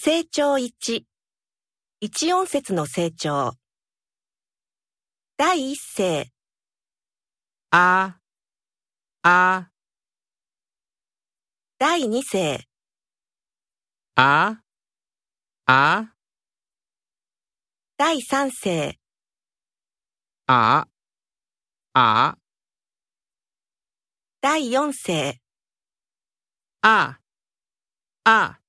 成長1、一音節の成長。第一声、あ、あ、第二声、あ、あ、第三声、あ、あ、第四声、あ、あ。